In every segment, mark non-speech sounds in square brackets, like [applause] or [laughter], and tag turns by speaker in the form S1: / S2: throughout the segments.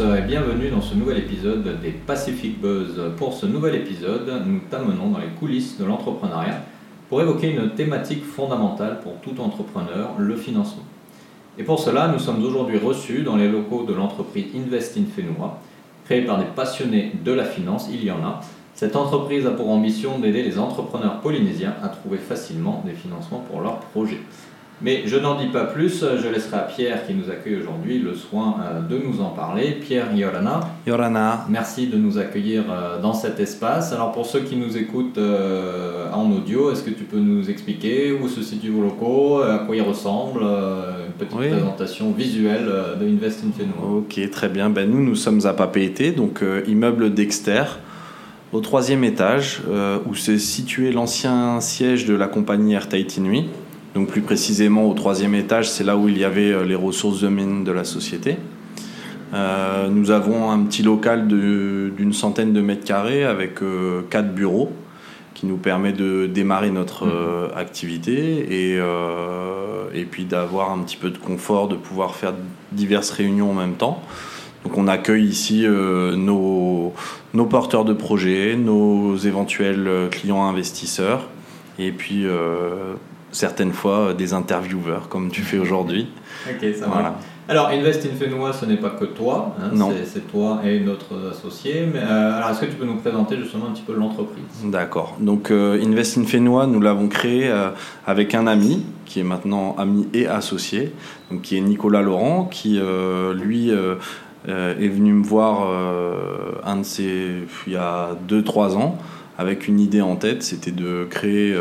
S1: et bienvenue dans ce nouvel épisode des Pacific Buzz. Pour ce nouvel épisode, nous t'amenons dans les coulisses de l'entrepreneuriat pour évoquer une thématique fondamentale pour tout entrepreneur, le financement. Et pour cela, nous sommes aujourd'hui reçus dans les locaux de l'entreprise Invest in Fenua, créée par des passionnés de la finance, il y en a. Cette entreprise a pour ambition d'aider les entrepreneurs polynésiens à trouver facilement des financements pour leurs projets. Mais je n'en dis pas plus, je laisserai à Pierre qui nous accueille aujourd'hui le soin euh, de nous en parler. Pierre Yorana.
S2: Yorana.
S1: Merci de nous accueillir euh, dans cet espace. Alors pour ceux qui nous écoutent euh, en audio, est-ce que tu peux nous expliquer où se situent vos locaux, à quoi ils ressemblent, une petite présentation visuelle de Invest in Fenua.
S2: Ok, très bien. Ben, nous, nous sommes à Papeete, donc immeuble Dexter au troisième étage, où se situait l'ancien siège de la compagnie Air Tahiti Nuit. Donc plus précisément au troisième étage, c'est là où il y avait euh, les ressources de mine de la société. Euh, nous avons un petit local d'une centaine de mètres carrés avec euh, quatre bureaux qui nous permet de démarrer notre mmh. activité et, et puis d'avoir un petit peu de confort, de pouvoir faire diverses réunions en même temps. Donc on accueille ici nos, nos, porteurs de projets, nos éventuels clients investisseurs et puis certaines fois euh, des intervieweurs comme tu fais aujourd'hui.
S1: Ok, ça voilà. Alors, Invest in Fenua, ce n'est pas que toi, hein, c'est toi et notre associé. Mais, euh, alors, est-ce que tu peux nous présenter justement un petit peu l'entreprise?
S2: D'accord. Donc, euh, Invest in Fenua, nous l'avons créé avec un ami qui est maintenant ami et associé, donc qui est Nicolas Laurent, qui lui est venu me voir un de ses, il y a 2-3 ans avec une idée en tête, c'était de créer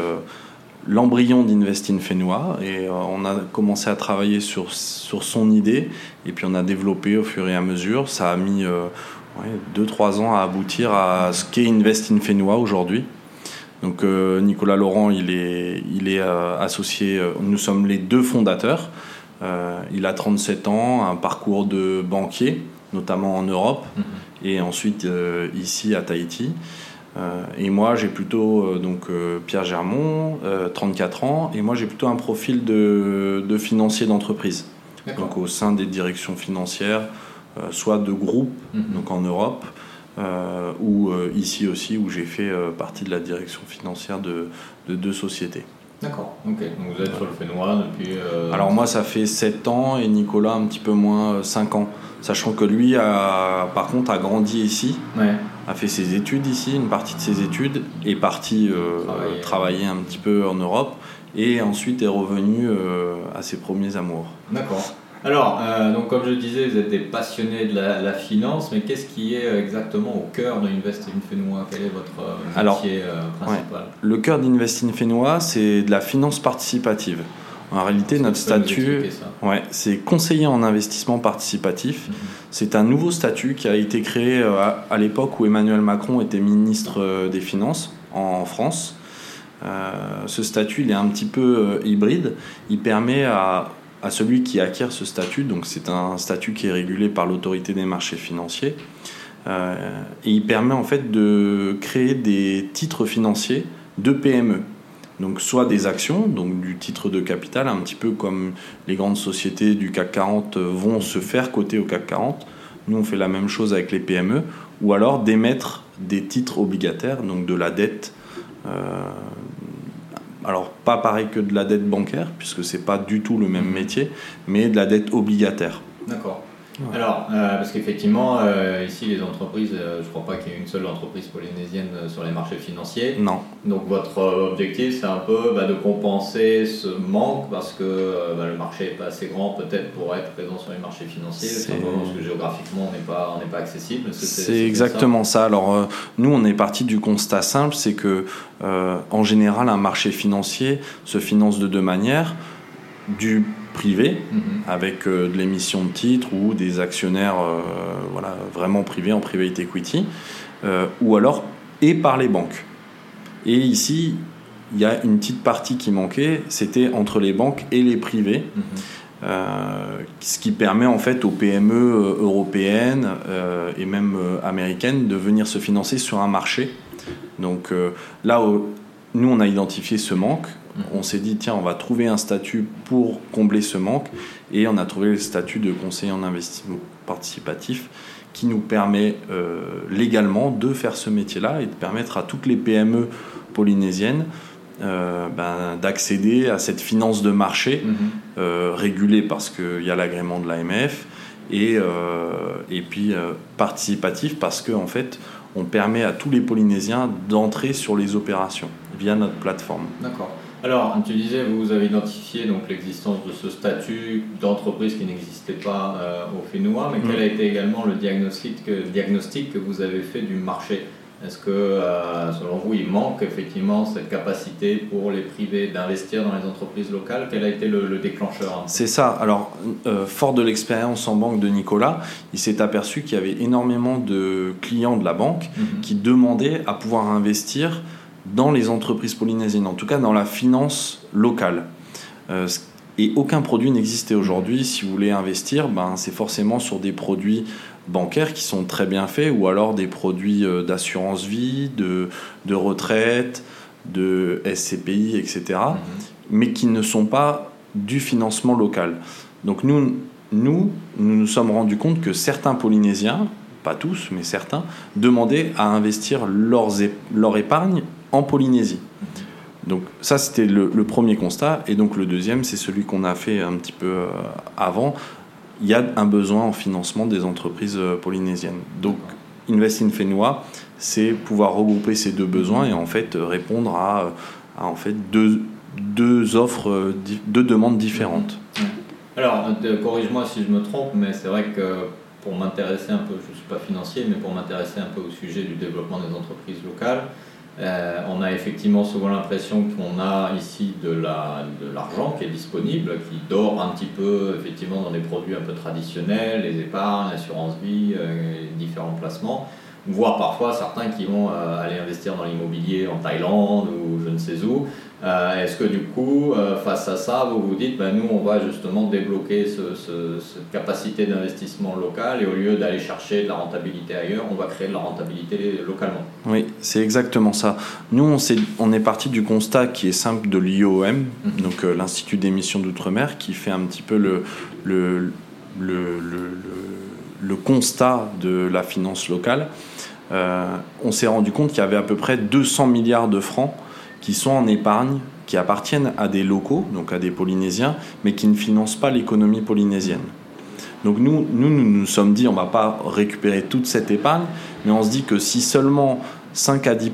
S2: l'embryon d'Invest in Fenua et euh, on a commencé à travailler sur, sur son idée et puis on a développé au fur et à mesure. Ça a mis 2-3 euh, ans à aboutir à ce qu'est Invest in Fenua aujourd'hui. Donc euh, Nicolas Laurent, il est, il est associé, nous sommes les deux fondateurs. il a 37 ans, un parcours de banquier, notamment en Europe, mm-hmm. et ensuite ici à Tahiti. Euh, et moi, j'ai plutôt euh, donc euh, Pierre Germont, 34 ans, et moi j'ai plutôt un profil de, de financier d'entreprise. Donc au sein des directions financières, soit de groupes, mhm. donc en Europe, ou ici aussi où j'ai fait partie de la direction financière de, de deux sociétés.
S1: D'accord, ok. Donc vous êtes sur le Fénois depuis.
S2: Alors moi, ça fait 7 ans et Nicolas un petit peu moins 5 ans. Sachant que lui, a, par contre, a grandi ici. Ouais a fait ses études ici, une partie de ses études, est parti euh, travailler. un petit peu en Europe et ensuite est revenu euh, à ses premiers amours.
S1: D'accord. Alors, euh, donc comme je disais, vous êtes des passionnés de la, finance, mais qu'est-ce qui est exactement au cœur d'Invest in Fenua? Quel est votre métier principal?
S2: Le cœur d'Invest in Fenua, c'est de la finance participative. En réalité, notre statut, ouais, c'est conseiller en investissement participatif. Mhm. C'est un nouveau statut qui a été créé euh, à, l'époque où Emmanuel Macron était ministre euh, des Finances en France. Euh, ce statut, il est un petit peu hybride. Il permet à, à, celui qui acquiert ce statut, donc c'est un statut qui est régulé par l'autorité des marchés financiers, et il permet en fait de créer des titres financiers de PME. Donc soit des actions, donc du titre de capital, un petit peu comme les grandes sociétés du CAC 40 vont se faire coter au CAC 40. Nous, on fait la même chose avec les PME, ou alors d'émettre des titres obligataires, donc de la dette. Euh, alors pas pareil que de la dette bancaire, puisque c'est pas du tout le même métier, mais de la dette obligataire.
S1: D'accord. Alors, euh, parce qu'effectivement, euh, ici, les entreprises, euh, je ne crois pas qu'il y ait une seule entreprise polynésienne sur les marchés financiers.
S2: Non.
S1: Donc, votre objectif, c'est un peu bah, de compenser ce manque parce que bah, le marché n'est pas assez grand, peut-être, pour être présent sur les marchés financiers, parce que géographiquement, on n'est pas, pas accessible.
S2: C'est exactement ça, ça. Alors, nous, on est parti du constat simple c'est que, en général, un marché financier se finance de deux manières. Du privé, mhm. avec euh, de l'émission de titres ou des actionnaires euh, voilà, vraiment privés en private equity, euh, ou alors et par les banques. Et ici, il y a une petite partie qui manquait, c'était entre les banques et les privés. Mhm. ce qui permet en fait aux PME européennes et même américaines de venir se financer sur un marché. Donc là, nous, on a identifié ce manque On s'est dit, tiens, on va trouver un statut pour combler ce manque, et on a trouvé le statut de conseiller en investissement participatif qui nous permet euh, légalement de faire ce métier-là et de permettre à toutes les PME polynésiennes euh, ben, d'accéder à cette finance de marché
S1: Mhm.
S2: euh, régulée parce qu'il y a l'agrément de l'AMF et, et puis participatif parce qu'en en fait on permet à tous les Polynésiens d'entrer sur les opérations via notre plateforme.
S1: D'accord. Alors, tu disais, vous avez identifié donc l'existence de ce statut d'entreprise qui n'existait pas euh, au Fénois, mais quel a été également le diagnostic que, diagnostic que vous avez fait du marché? Est-ce que, euh, selon vous, il manque effectivement cette capacité pour les privés d'investir dans les entreprises locales? Quel a été le, le déclencheur
S2: C'est ça. Alors, euh, fort de l'expérience en banque de Nicolas, il s'est aperçu qu'il y avait énormément de clients de la banque
S1: Mhm.
S2: qui demandaient à pouvoir investir dans les entreprises polynésiennes, en tout cas dans la finance locale. Euh, et aucun produit n'existait aujourd'hui. Si vous voulez investir, ben, c'est forcément sur des produits bancaires qui sont très bien faits, ou alors des produits euh, d'assurance vie, de, de retraite, de SCPI, etc
S1: Mhm.
S2: mais qui ne sont pas du financement local. Donc nous, nous, nous nous sommes rendus compte que certains Polynésiens, pas tous, mais certains, demandaient à investir leurs leur épargne en Polynésie. Donc ça, c'était le, premier constat. Et donc le deuxième, c'est celui qu'on a fait un petit peu euh, avant. Il y a un besoin en financement des entreprises euh, polynésiennes. Donc Invest in Fénois, c'est pouvoir regrouper ces deux besoins et en fait euh, répondre à, à, en fait deux, deux offres, euh, deux demandes différentes.
S1: Alors, euh, corrige-moi si je me trompe, mais c'est vrai que pour m'intéresser un peu, je ne suis pas financier, mais pour m'intéresser un peu au sujet du développement des entreprises locales, euh, on a effectivement souvent l'impression qu'on a ici de la- de l'argent qui est disponible, qui dort un petit peu effectivement dans des produits un peu traditionnels, les épargnes, l'assurance vie, euh, différents placements, voire parfois certains qui vont euh, aller investir dans l'immobilier en Thaïlande ou je ne sais où. Euh, Est-ce que du coup, euh, face à ça, vous vous dites, ben, nous, on va justement débloquer ce- ce- cette capacité d'investissement local et au lieu d'aller chercher de la rentabilité ailleurs, on va créer de la rentabilité localement?
S2: Oui, c'est exactement ça. Nous, on, est parti du constat qui est simple de l'IOM, donc euh, l'Institut d'émission d'outre-mer, qui fait un petit peu le, le, le, le- le- le constat de la finance locale. Euh, on s'est rendu compte qu'il y avait à peu près 200 milliards de francs qui sont en épargne, qui appartiennent à des locaux, donc à des Polynésiens, mais qui ne financent pas l'économie polynésienne. Donc nous, nous, nous nous sommes dit, on ne va pas récupérer toute cette épargne, mais on se dit que si seulement 5 à 10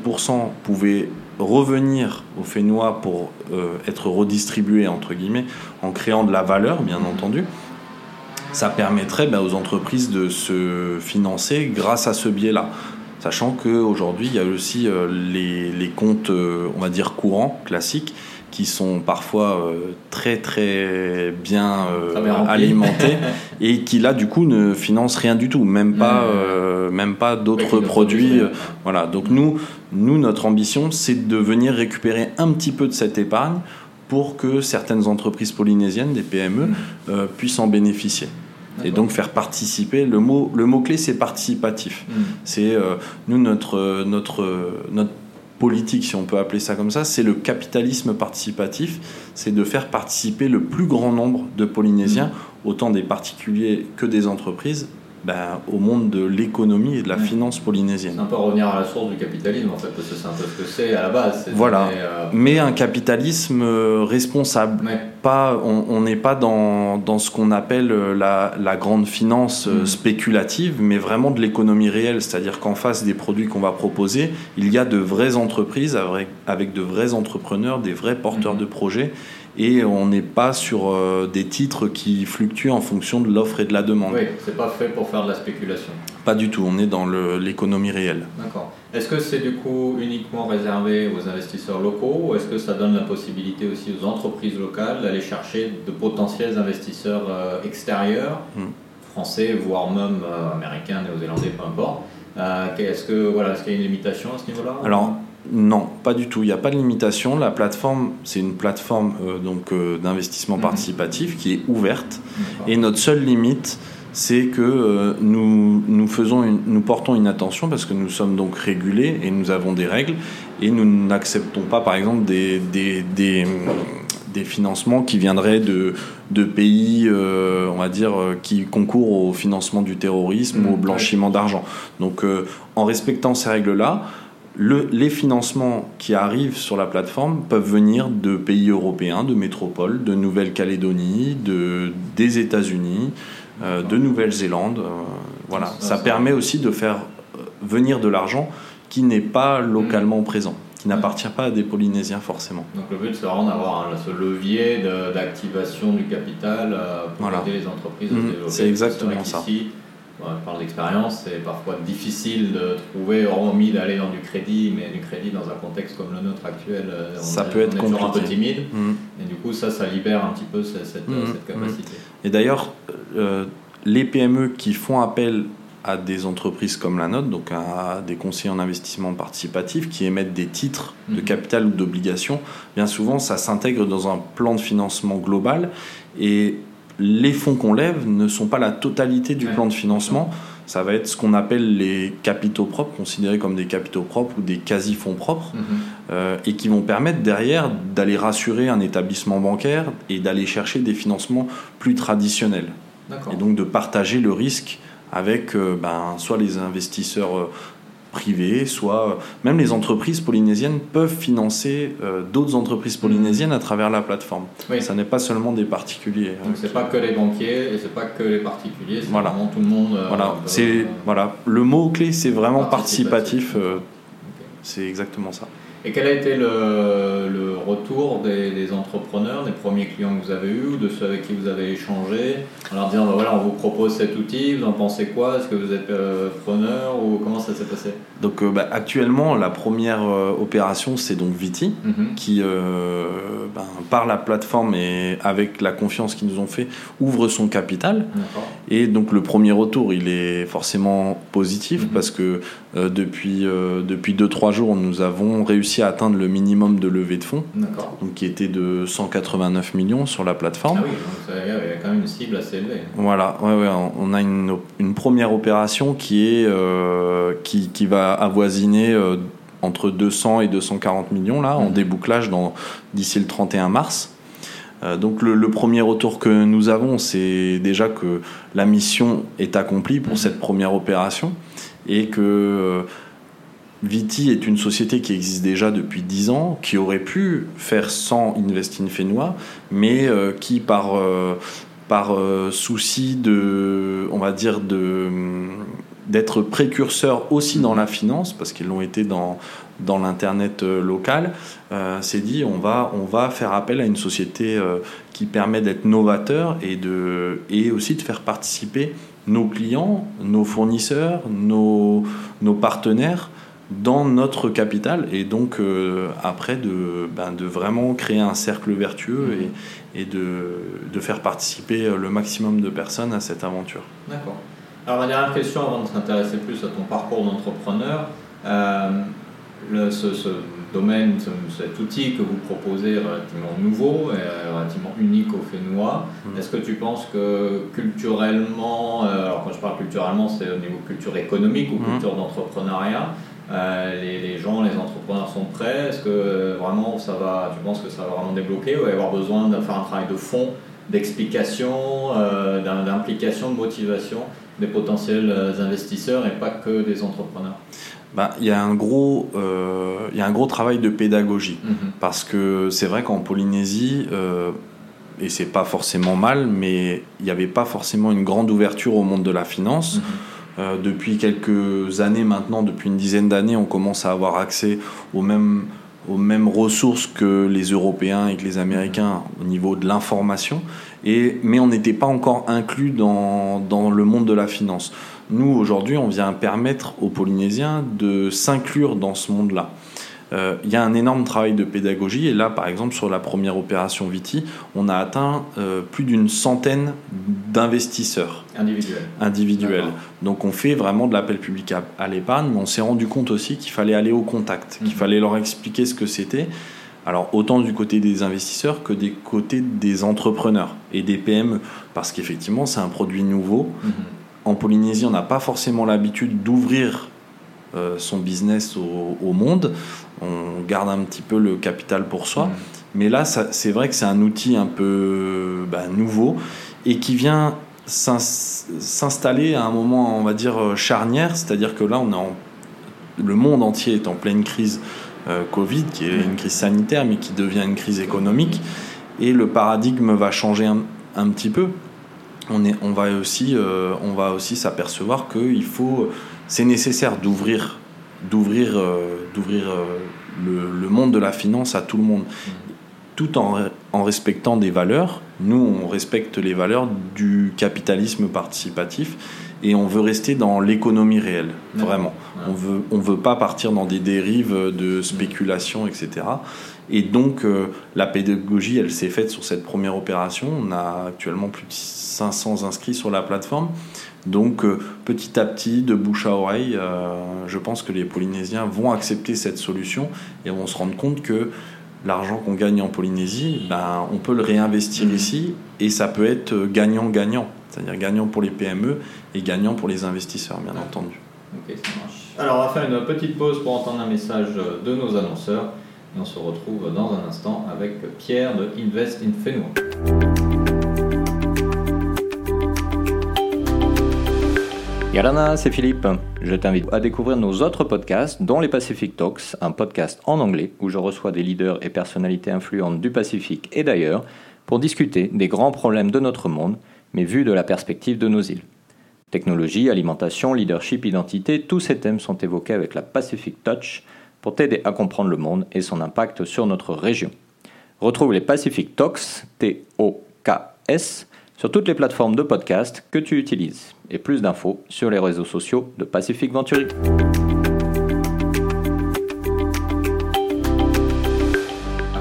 S2: pouvaient revenir au Fénois pour euh, être redistribués, entre guillemets, en créant de la valeur, bien entendu, ça permettrait ben, aux entreprises de se financer grâce à ce biais-là. Sachant qu'aujourd'hui, il y a aussi euh, les, les comptes, euh, on va dire, courants, classiques, qui sont parfois euh, très très bien
S1: remplis.
S2: alimentés [laughs] et qui là du coup ne financent rien du tout, même pas,
S1: Mmh.
S2: même pas d'autres produits. voilà, donc nous, nous, notre ambition, c'est de venir récupérer un petit peu de cette épargne pour que certaines entreprises polynésiennes, des PME, euh, puissent en bénéficier. Et donc faire participer, le mot, le mot clé c'est participatif.
S1: Mm.
S2: C'est euh, nous notre notre notre politique, si on peut appeler ça comme ça, c'est le capitalisme participatif, c'est de faire participer le plus grand nombre de Polynésiens, autant des particuliers que des entreprises, ben, au monde de l'économie et de la
S1: Mm.
S2: finance
S1: C'est
S2: polynésienne.
S1: un peu revenir à la source du capitalisme en fait, parce que c'est un peu ce que c'est à la base. c'est
S2: Voilà.
S1: donner, euh,
S2: Mais un capitalisme euh, responsable.
S1: ouais.
S2: Pas, on n'est pas dans, dans ce qu'on appelle euh, la, la grande finance
S1: Mm.
S2: spéculative, mais vraiment de l'économie réelle. C'est-à-dire qu'en face des produits qu'on va proposer, il y a de vraies entreprises avec, avec de vrais entrepreneurs, des vrais porteurs
S1: Mhm.
S2: de projets. Et on n'est pas sur euh, des titres qui fluctuent en fonction de l'offre et de la demande.
S1: Oui, c'est pas fait pour faire de la spéculation.
S2: Pas du tout, on est dans l'économie réelle.
S1: D'accord. Est-ce que c'est du coup uniquement réservé aux investisseurs locaux ou est-ce que ça donne la possibilité aussi aux entreprises locales d'aller chercher de potentiels investisseurs euh, extérieurs,
S2: Mm.
S1: français, voire même euh, américains, néo-zélandais, peu importe? Euh, Est-ce que voilà, est-ce qu'il y a une limitation à ce niveau-là?
S2: Alors, non, pas du tout. Il n'y a pas de limitation. La plateforme, c'est une plateforme euh, donc euh, d'investissement
S1: Mhm.
S2: participatif qui est ouverte. Et notre seule limite, c'est que nous, nous, faisons nous portons une attention parce que nous sommes donc régulés et nous avons des règles et nous n'acceptons pas par exemple des, des, des, des, financements qui viendraient de, de pays, on va dire, qui concourent au financement du terrorisme ou au mmh, blanchiment d'argent. Donc en respectant ces règles-là, les financements qui arrivent sur la plateforme peuvent venir de pays européens, de métropoles, de Nouvelle-Calédonie, de, des États-Unis, euh, de Nouvelle-Zélande. Euh, voilà, ça, permet aussi de faire euh, venir de l'argent qui n'est pas localement mm. présent, qui n'appartient pas à des Polynésiens forcément.
S1: Donc le but c'est vraiment d'avoir ce levier d'activation du capital pour aider les entreprises à se mm. développer.
S2: C'est exactement ça
S1: par l'expérience, c'est parfois difficile de trouver, hormis d'aller dans du crédit, mais du crédit dans un contexte comme le nôtre actuel,
S2: euh, on, ça peut être
S1: toujours un peu timide. Mm. Et du coup, ça, ça libère un petit peu cette, mm. capacité.
S2: Et d'ailleurs, euh, les PME qui font appel à des entreprises comme la nôtre, donc à des conseillers en investissement participatif qui émettent des titres de mm. capital ou d'obligations, bien souvent ça s'intègre dans un plan de financement global et les fonds qu'on lève ne sont pas la totalité du plan de financement. Ça va être ce qu'on appelle les capitaux propres, considérés comme des capitaux propres ou des quasi-fonds propres, mhm. euh, et qui vont permettre derrière d'aller rassurer un établissement bancaire et d'aller chercher des financements plus traditionnels. Et donc de partager le risque avec euh, ben, soit les investisseurs euh, privés, soit euh, même les entreprises polynésiennes peuvent financer euh, d'autres entreprises polynésiennes à travers la plateforme. Ça n'est pas seulement des particuliers.
S1: Hein, Donc c'est pas que les banquiers et c'est pas que les particuliers, c'est vraiment tout le monde.
S2: Euh, voilà, c'est voilà, le mot clé c'est vraiment participatif. C'est exactement ça.
S1: Et quel a été le, retour des, entrepreneurs, des premiers clients que vous avez eus ou de ceux avec qui vous avez échangé en leur disant bah voilà, on vous propose cet outil, vous en pensez quoi? Est-ce que vous êtes euh, preneur ou comment ça s'est passé?
S2: Donc euh, bah, actuellement, la première euh, opération, c'est donc Viti mhm. qui, ben, par la plateforme et avec la confiance qu'ils nous ont fait, ouvre son capital. Et donc le premier retour, il est forcément positif mhm. parce que depuis 2-3 jours, nous avons réussi à atteindre le minimum de levée de fonds, donc qui était de 189 millions sur la plateforme.
S1: Ah oui, donc il y a quand même une cible assez élevée.
S2: Voilà, ouais, ouais, on a une, une première opération qui, est, euh, qui, qui, va avoisiner euh, entre 200 et 240 millions là, en mhm. débouclage d'ici le 31 mars. Euh, donc le, le, premier retour que nous avons, c'est déjà que la mission est accomplie pour mhm. cette première opération et que Viti est une société qui existe déjà depuis 10 ans, qui aurait pu faire sans Investin Fénois, mais euh, qui par, euh, par euh, souci de, on va dire, de d'être précurseur aussi dans la finance, parce qu'ils l'ont été dans, dans l'internet local, s'est dit on va, on va faire appel à une société qui permet d'être novateur et, de, et aussi de faire participer nos clients, nos fournisseurs, nos, nos partenaires dans notre capital et donc euh, après de, ben, de vraiment créer un cercle vertueux mhm. et, et de, de, faire participer le maximum de personnes à cette aventure.
S1: D'accord. Alors ma dernière question avant de s'intéresser plus à ton parcours d'entrepreneur, euh, ce, ce, domaine, cet outil que vous proposez relativement nouveau et relativement unique au Fénois, mhm. est-ce que tu penses que culturellement, euh, alors quand je parle culturellement c'est au niveau culture économique ou mhm. culture d'entrepreneuriat, euh, les, gens, les entrepreneurs sont prêts Est-ce que euh, vraiment ça va, tu penses que ça va vraiment débloquer ou il va y avoir besoin de faire un travail de fond, d'explication, euh, d'implication, de motivation des potentiels investisseurs et pas que des entrepreneurs?
S2: Ben, il, y a un gros, y a un gros travail de pédagogie mhm. parce que c'est vrai qu'en Polynésie, et c'est pas forcément mal, mais il n'y avait pas forcément une grande ouverture au monde de la finance. Mhm. Euh, depuis quelques années maintenant, depuis une dizaine d'années, on commence à avoir accès aux mêmes, aux mêmes ressources que les Européens et que les Américains au niveau de l'information, et, mais on n'était pas encore inclus dans, dans le monde de la finance. Nous, aujourd'hui, on vient permettre aux Polynésiens de s'inclure dans ce monde-là. Euh, il y a un énorme travail de pédagogie. Et là, par exemple, sur la première opération Viti, on a atteint euh, plus d'une centaine d'investisseurs
S1: individuels.
S2: individuels. Donc on fait vraiment de l'appel public à, l'épargne, mais on s'est rendu compte aussi qu'il fallait aller au contact, qu'il mhm. fallait leur expliquer ce que c'était. Alors autant du côté des investisseurs que des côtés des entrepreneurs et des PME, parce qu'effectivement c'est un produit nouveau.
S1: Mhm.
S2: En Polynésie, on n'a pas forcément l'habitude d'ouvrir euh, son business au, au monde. On garde un petit peu le capital pour soi. Mais là, c'est vrai que c'est un outil un peu bah, nouveau et qui vient s'ins- s'installer à un moment, on va dire, euh, charnière. C'est-à-dire que là, on est en- le monde entier est en pleine crise euh, Covid, qui est une crise sanitaire, mais qui devient une crise économique. Et le paradigme va changer un, un petit peu. On, est, on va aussi, euh, on va aussi s'apercevoir qu'il faut, c'est nécessaire d'ouvrir, d'ouvrir, euh, d'ouvrir euh, le, le monde de la finance à tout le monde, tout en, en respectant des valeurs. Nous, on respecte les valeurs du capitalisme participatif et on veut rester dans l'économie réelle, vraiment. On veut, on veut pas partir dans des dérives de spéculation, etc. Et donc, euh, la pédagogie, elle s'est faite sur cette première opération. On a actuellement plus de 500 inscrits sur la plateforme. Donc, euh, petit à petit, de bouche à oreille, euh, je pense que les Polynésiens vont accepter cette solution et vont se rendre compte que l'argent qu'on gagne en Polynésie, ben, on peut le réinvestir
S1: Mhm.
S2: ici et ça peut être euh, gagnant-gagnant. C'est-à-dire gagnant pour les PME et gagnant pour les investisseurs, bien entendu.
S1: Ok, ça marche. Alors, on va faire une petite pause pour entendre un message de nos annonceurs. Et on se retrouve dans un instant avec Pierre de Invest in Fenway. C'est Philippe. Je t'invite à découvrir nos autres podcasts, dont les Pacific Talks, un podcast en anglais où je reçois des leaders et personnalités influentes du Pacifique et d'ailleurs pour discuter des grands problèmes de notre monde, mais vus de la perspective de nos îles. Technologie, alimentation, leadership, identité, tous ces thèmes sont évoqués avec la Pacific Touch pour t'aider à comprendre le monde et son impact sur notre région. Retrouve les Pacific Talks, T-O-K-S, sur toutes les plateformes de podcast que tu utilises. Et plus d'infos sur les réseaux sociaux de Pacific Venturi.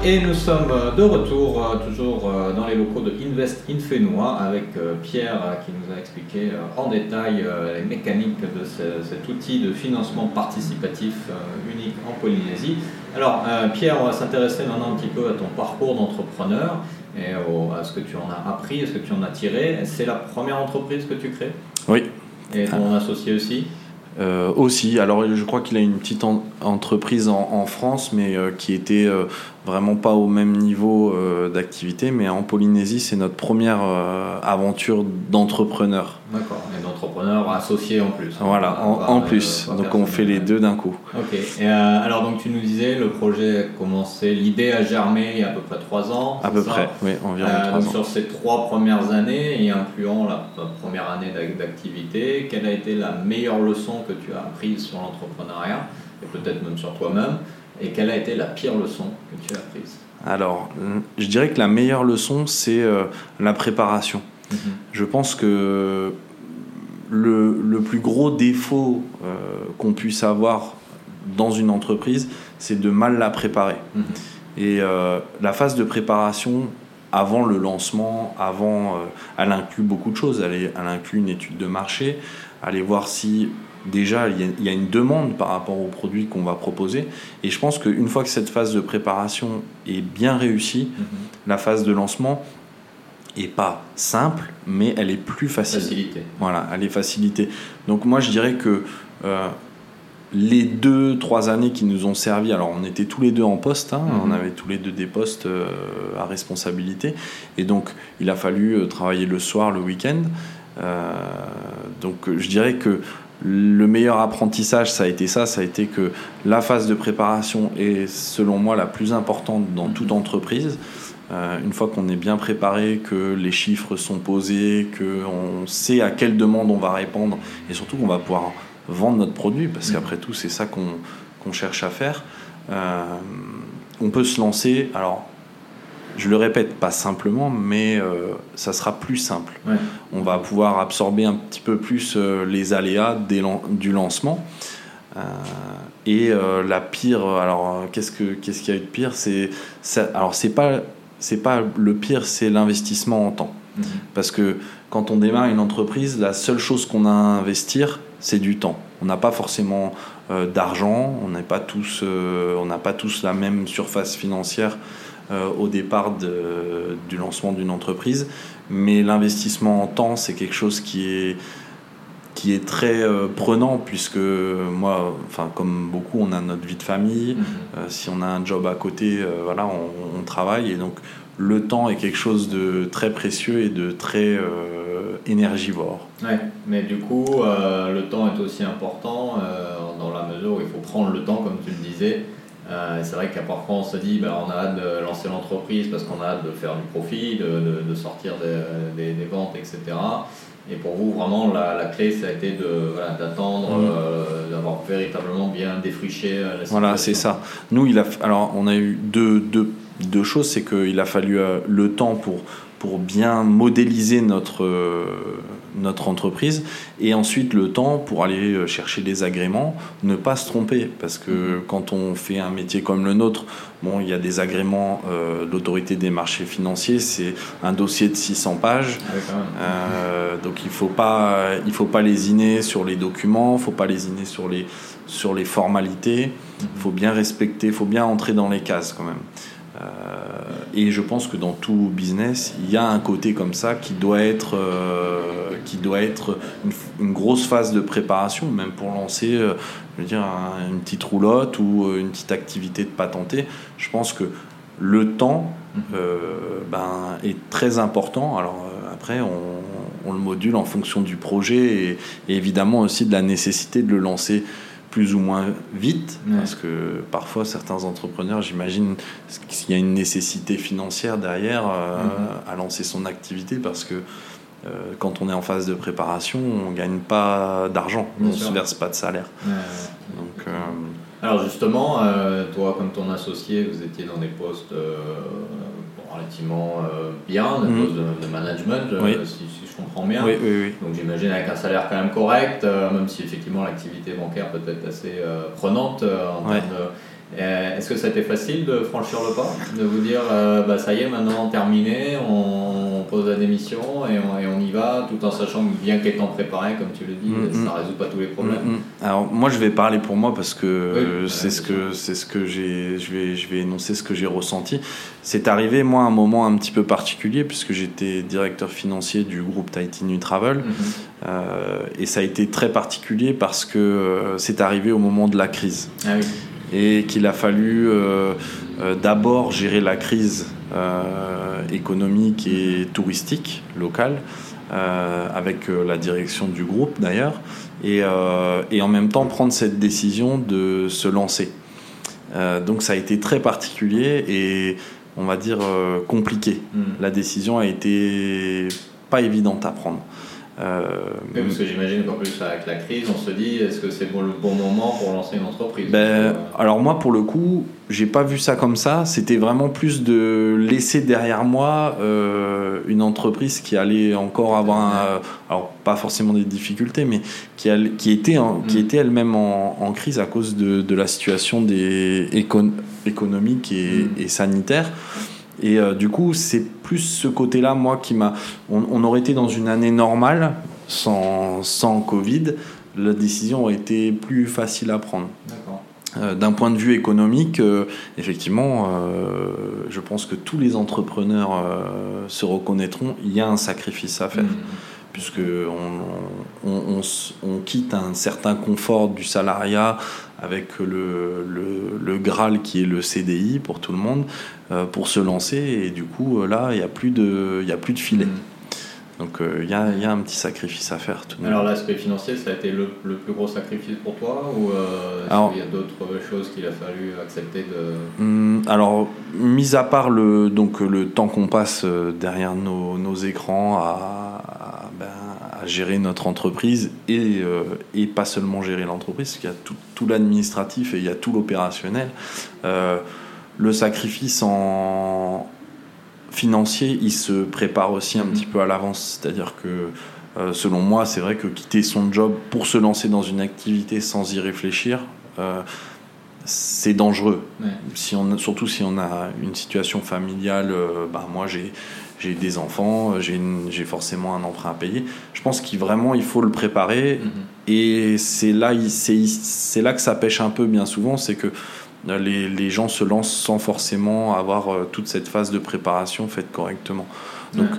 S1: Et nous sommes de retour, euh, toujours euh, dans les locaux de Invest in Fénois, avec euh, Pierre euh, qui nous a expliqué euh, en détail euh, les mécaniques de ce- cet outil de financement participatif euh, unique en Polynésie. Alors, euh, Pierre, on va s'intéresser maintenant un petit peu à ton parcours d'entrepreneur et au- à ce que tu en as appris, à ce que tu en as tiré. C'est la première entreprise que tu crées
S2: Oui,
S1: et ton associé aussi
S2: Euh, aussi. Alors, je crois qu'il a une petite en- entreprise en, en France, mais euh, qui était euh, vraiment pas au même niveau euh, d'activité. Mais en Polynésie, c'est notre première euh, aventure d'entrepreneur.
S1: D'accord, et d'entrepreneur associé en plus.
S2: Voilà, en,
S1: Pas-
S2: en
S1: pas-
S2: plus. Donc, on fait les deux d'un coup.
S1: Ok, et euh, alors donc tu nous disais, le projet a commencé, l'idée a germé il y a à peu près trois ans.
S2: À peu
S1: ça
S2: près, oui, environ
S1: Euh,
S2: trois
S1: donc
S2: ans.
S1: sur ces trois premières années, et incluant la, première année d'ac- d'activité, quelle a été la meilleure leçon que tu as apprise sur l'entrepreneuriat, et peut-être même sur toi-même, et quelle a été la pire leçon que tu as apprise
S2: Alors, je dirais que la meilleure leçon, c'est euh, la préparation. Je pense que le, le plus gros défaut euh, qu'on puisse avoir dans une entreprise, c'est de mal la préparer.
S1: Mhm.
S2: Et euh, la phase de préparation avant le lancement, avant, euh, elle inclut beaucoup de choses. Elle inclut une étude de marché, aller voir si déjà il y, a, il y a une demande par rapport au produit qu'on va proposer. Et je pense qu'une fois que cette phase de préparation est bien réussie,
S1: Mhm.
S2: la phase de lancement est pas simple, mais elle est plus facile.
S1: Facilité.
S2: Voilà, elle est facilitée. Donc moi je dirais que euh, les deux, trois années qui nous ont servi, alors on était tous les deux en poste, hein,
S1: Mhm.
S2: on avait tous les deux des postes euh, à responsabilité, et donc il a fallu euh, travailler le soir, le week-end. Euh, donc je dirais que le meilleur apprentissage, ça a été ça, ça a été que la phase de préparation est selon moi la plus importante dans toute entreprise. Euh, une fois qu'on est bien préparé, que les chiffres sont posés, qu'on sait à quelle demande on va répondre et surtout qu'on va pouvoir vendre notre produit, parce qu'après tout, c'est ça qu'on qu'on cherche à faire, euh, on peut se lancer. Alors, je le répète, pas simplement, mais euh, ça sera plus simple.
S1: Ouais.
S2: On va pouvoir absorber un petit peu plus euh, les aléas des lan- du lancement. Euh, et la pire, alors qu'est-ce que qu'est-ce qu'il y a eu de pire? C'est alors c'est pas c'est pas le pire, c'est l'investissement en temps.
S1: Mhm.
S2: Parce que quand on démarre une entreprise, la seule chose qu'on a à investir, c'est du temps. On n'a pas forcément d'argent. On n'est pas tous, on n'a pas tous la même surface financière au départ du lancement d'une entreprise, mais l'investissement en temps, c'est quelque chose qui est qui est très euh, prenant puisque moi, enfin comme beaucoup, on a notre vie de famille. Mhm. Euh, si on a un job à côté, euh, voilà, on, travaille et donc le temps est quelque chose de très précieux et de très énergivore.
S1: Ouais, mais du coup, le temps est aussi important dans la mesure où il faut prendre le temps, comme tu le disais. C'est vrai qu'à parfois on se dit ben, on a hâte de lancer l'entreprise parce qu'on a hâte de faire du profit, de, de, sortir des, des, ventes, etc. Et pour vous, vraiment, la, la clé, ça a été d'attendre, euh, d'avoir véritablement bien défriché euh, la situation.
S2: Voilà, c'est ça. Nous, il a, alors, on a eu deux, deux, deux choses. C'est qu'il a fallu euh, le temps pour pour bien modéliser notre, euh, notre entreprise et ensuite le temps pour aller euh, chercher des agréments, ne pas se tromper parce que mhm. quand on fait un métier comme le nôtre, bon, il y a des agréments euh, l'autorité des marchés financiers, c'est un dossier de 600 pages, ah donc il faut pas il faut pas lésiner sur les documents, il faut pas lésiner sur les sur les formalités, il mhm. faut bien respecter, il faut bien entrer dans les cases quand même. Euh, et je pense que dans tout business, il y a un côté comme ça qui doit être, euh, qui doit être une, grosse phase de préparation, même pour lancer euh, je veux dire, une petite roulotte ou une petite activité de patenté. Je pense que le temps mhm. ben, est très important. Alors après, on, le module en fonction du projet et, et, évidemment aussi de la nécessité de le lancer plus ou moins vite, parce que parfois certains entrepreneurs, j'imagine qu'il y a une nécessité financière derrière euh, mhm. à lancer son activité, parce que euh, quand on est en phase de préparation, on ne gagne pas d'argent, on ne se verse pas de salaire. Donc,
S1: euh, Alors justement, toi comme ton associé, vous étiez dans des postes relativement bien, des mhm. postes de, management, si, je comprends bien. Donc j'imagine avec un salaire quand même correct, euh, même si effectivement l'activité bancaire peut être assez euh, prenante euh, en termes Est-ce que ça a été facile de franchir le pas De vous dire, bah, ça y est, maintenant terminé, on pose la démission et on, y va, tout en sachant que bien qu'étant préparé, comme tu le dis, mm, ça ne résout pas tous les problèmes.
S2: Mm, Alors moi je vais parler pour moi parce que c'est ce que ce que j'ai, je vais je vais énoncer ce que j'ai ressenti. C'est arrivé moi un moment un petit peu particulier puisque j'étais directeur financier du groupe Tahiti New Travel mm-hmm. euh, et ça a été très particulier parce que euh, c'est arrivé au moment de la crise. Ah et qu'il a fallu euh, d'abord gérer la crise euh, économique et touristique locale, euh, avec euh, la direction du groupe d'ailleurs, et, et, en même temps prendre cette décision de se lancer. donc ça a été très particulier et on va dire compliqué. Hmm. La décision a été pas évidente à prendre.
S1: Euh, parce que j'imagine qu'en plus avec la crise, on se dit est-ce que c'est le bon moment pour lancer une entreprise
S2: ben, euh, Alors moi pour le coup, j'ai pas vu ça comme ça. C'était vraiment plus de laisser derrière moi euh, une entreprise qui allait encore avoir, un, alors pas forcément des difficultés, mais qui, qui était, qui mm. était elle-même en, crise à cause de, de la situation des économique et, mm. et sanitaire. Et euh, du coup, c'est plus ce côté-là, moi, qui m'a. On, aurait été dans une année normale, sans, sans Covid, la décision aurait été plus facile à prendre. Euh, d'un point de vue économique, euh, effectivement, je pense que tous les entrepreneurs se reconnaîtront, il y a un sacrifice à faire. Mmh. Puisque on, on, on, quitte un certain confort du salariat avec le, le, le, Graal qui est le CDI pour tout le monde, euh, pour se lancer. Et du coup, euh, là, il n'y a, plus de, a plus de filet. Mm. Donc euh, il y, a, y, a un petit sacrifice à faire.
S1: Tout Alors l'aspect financier, ça a été le, le, plus gros sacrifice pour toi ou est-ce qu'il y a d'autres choses qu'il a fallu accepter de...
S2: Hmm, alors, mis à part le, donc, le temps qu'on passe derrière nos, nos écrans à, à, gérer notre entreprise et, et pas seulement gérer l'entreprise, parce qu'il y a tout, tout l'administratif et il y a tout l'opérationnel le sacrifice en financier, il se prépare aussi un mhm. petit peu à l'avance. C'est-à-dire que, euh, selon moi, c'est vrai que quitter son job pour se lancer dans une activité sans y réfléchir, euh, c'est dangereux. Si on, surtout si on a une situation familiale, euh, bah, moi j'ai j'ai des enfants, j'ai forcément un emprunt à payer. Je pense qu'il vraiment il faut le préparer mhm. et c'est là c'est là que ça pêche un peu bien souvent, c'est que les, les, gens se lancent sans forcément avoir toute cette phase de préparation faite correctement. Donc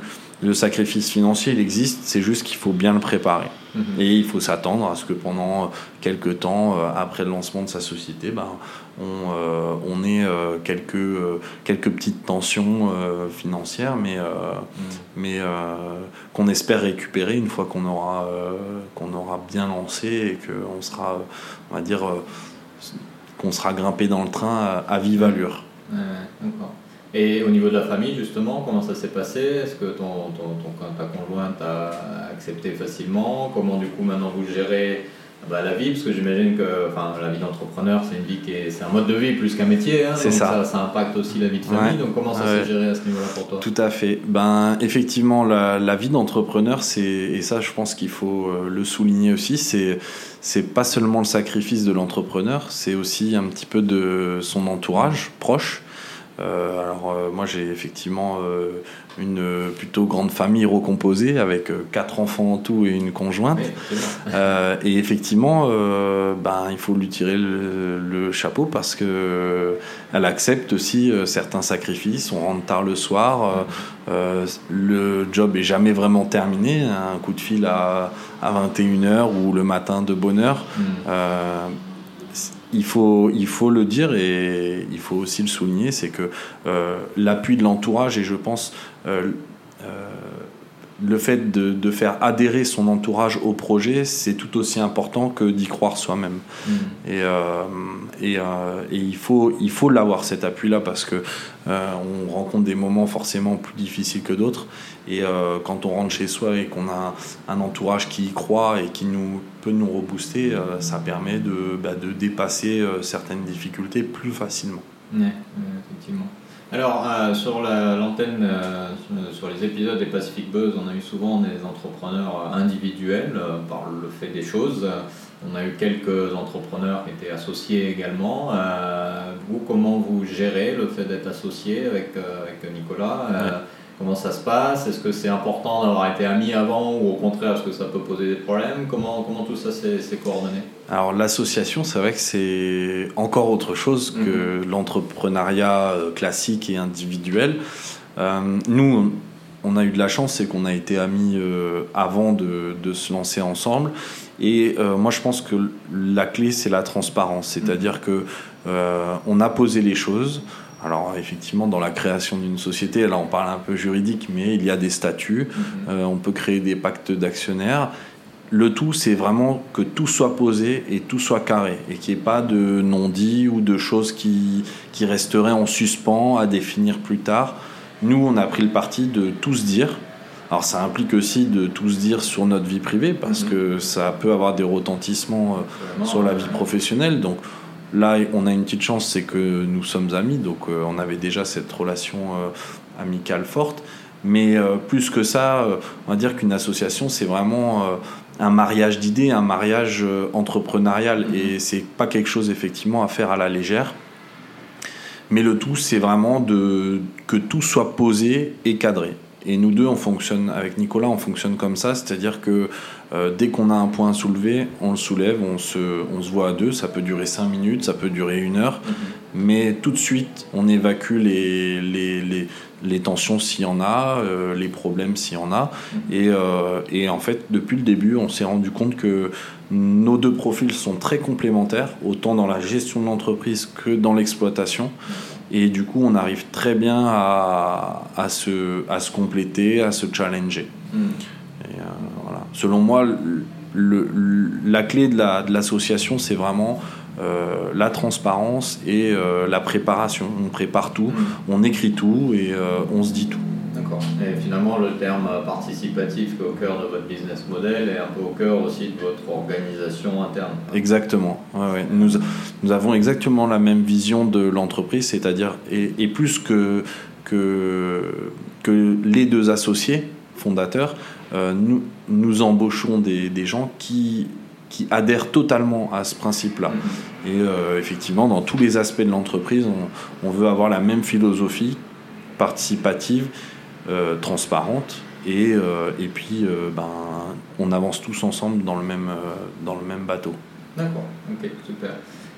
S2: le sacrifice financier, il existe, c'est juste qu'il faut bien le préparer. Mhm. Et il faut s'attendre à ce que pendant quelques temps, euh, après le lancement de sa société, ben, on, euh, on ait euh, quelques, quelques petites tensions financières, mais, mhm. mais qu'on espère récupérer une fois qu'on aura, qu'on aura bien lancé et qu'on sera, on va dire, qu'on sera grimpé dans le train à, vive allure.
S1: Et au niveau de la famille, justement, comment ça s'est passé? Est-ce que ton, ton, ton, ta conjointe a accepté facilement? Comment, du coup, maintenant vous gérez bah, la vie? Parce que j'imagine que enfin, la vie d'entrepreneur, c'est une vie qui est, c'est un mode de vie plus qu'un métier. Hein,
S2: c'est ça.
S1: ça. impacte aussi la vie de famille. Donc, comment ça s'est géré à ce niveau-là pour toi?
S2: Tout à fait. Ben, effectivement, la, la vie d'entrepreneur, c'est, et ça, je pense qu'il faut euh, le souligner aussi, c'est c'est pas seulement le sacrifice de l'entrepreneur, c'est aussi un petit peu de son entourage proche euh, alors euh, moi j'ai effectivement euh, une plutôt grande famille recomposée avec quatre enfants en tout et une conjointe. et effectivement, ben, il faut lui tirer le, chapeau parce que elle accepte aussi certains sacrifices. On rentre tard le soir, le job est jamais vraiment terminé. Un coup de fil à, à 21h ou le matin de bonne heure. Mm il faut, il faut le dire et il faut aussi le souligner, c'est que euh, l'appui de l'entourage et je pense euh, euh, le fait de, faire adhérer son entourage au projet, c'est tout aussi important que d'y croire soi-même. Mm. Et, et, il faut, il faut l'avoir cet appui-là parce que on rencontre des moments forcément plus difficiles que d'autres. Et euh, quand on rentre chez soi et qu'on a un, entourage qui y croit et qui nous, peut nous rebooster, euh, ça permet de, bah, de dépasser euh, certaines difficultés plus facilement.
S1: Oui, effectivement. Alors, sur l'antenne, sur les épisodes des Pacific Buzz, on a eu souvent des entrepreneurs individuels par le fait des choses. On a eu quelques entrepreneurs qui étaient associés également. vous, comment vous gérez le fait d'être associé avec, avec Nicolas Comment ça se passe? Est-ce que c'est important d'avoir été ami avant ou au contraire, est-ce que ça peut poser des problèmes? Comment, comment tout ça s'est coordonné?
S2: Alors l'association, c'est vrai que c'est encore autre chose que mhm. l'entrepreneuriat euh, classique et individuel. Euh, nous, on a eu de la chance, c'est qu'on a été amis euh, avant de, de, se lancer ensemble. Et moi, je pense que la clé, c'est la transparence. C'est-à-dire mhm. que on a posé les choses. Alors effectivement, dans la création d'une société, là on parle un peu juridique, mais il y a des statuts, mhm. euh, on peut créer des pactes d'actionnaires. Le tout, c'est vraiment que tout soit posé et tout soit carré, et qu'il n'y ait pas de non-dit ou de choses qui, qui resteraient en suspens à définir plus tard. Nous, on a pris le parti de tout se dire. Alors ça implique aussi de tout se dire sur notre vie privée, parce mhm. que ça peut avoir des retentissements euh, sur la vie professionnelle. Donc Là, on a une petite chance, c'est que nous sommes amis, donc euh, on avait déjà cette relation euh, amicale forte. Mais euh, plus que ça, on va dire qu'une association, c'est vraiment un mariage d'idées, un mariage entrepreneurial, mm-hmm. et c'est pas quelque chose effectivement à faire à la légère. Mais le tout, c'est vraiment de, que tout soit posé et cadré. Et nous deux, on fonctionne, avec Nicolas, on fonctionne comme ça, c'est-à-dire que euh, dès qu'on a un point à soulever, on le soulève, on se, on se voit à deux, ça peut durer cinq minutes, ça peut durer une heure, mhm. mais tout de suite, on évacue les, les, les, les tensions s'il y en a, euh, les problèmes s'il y en a. Mhm. Et, euh, et, en fait, depuis le début, on s'est rendu compte que nos deux profils sont très complémentaires, autant dans la gestion de l'entreprise que dans l'exploitation. Mhm. Et du coup, on arrive très bien à, à, se, à se compléter, à se challenger. Hmm. Selon moi, le, la clé de l'association, la, de c'est vraiment euh, la transparence et euh, la préparation. On prépare tout, hmm. on écrit tout et euh, on se dit tout.
S1: Et finalement, le terme participatif qui est au cœur de votre business model est un peu au cœur aussi de votre organisation interne.
S2: Exactement. Nous, nous avons exactement la même vision de l'entreprise, c'est-à-dire, et, plus que, que, que les deux associés fondateurs, euh, nous, nous embauchons des, des gens qui qui adhèrent totalement à ce principe-là. Mm-hmm. Et euh, effectivement, dans tous les aspects de l'entreprise, on, on, veut avoir la même philosophie participative transparente. Et, et puis, ben, on avance tous ensemble dans le même, dans le même bateau.
S1: D'accord, ok, super.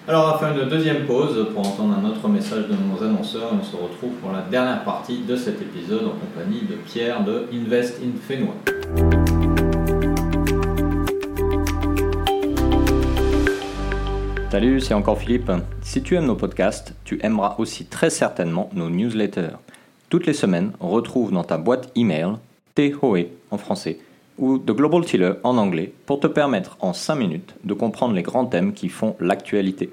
S1: Alors faire une deuxième pause pour entendre un autre message de nos annonceurs on se retrouve pour la dernière partie de cet épisode en compagnie de Pierre de Invest in Fenois. Salut, c'est encore Philippe. Si tu aimes nos podcasts, tu aimeras aussi très certainement nos newsletters. Toutes les semaines, retrouve dans ta boîte email THOE en français ou The Global Tiller en anglais pour te permettre en 5 minutes de comprendre les grands thèmes qui font l'actualité.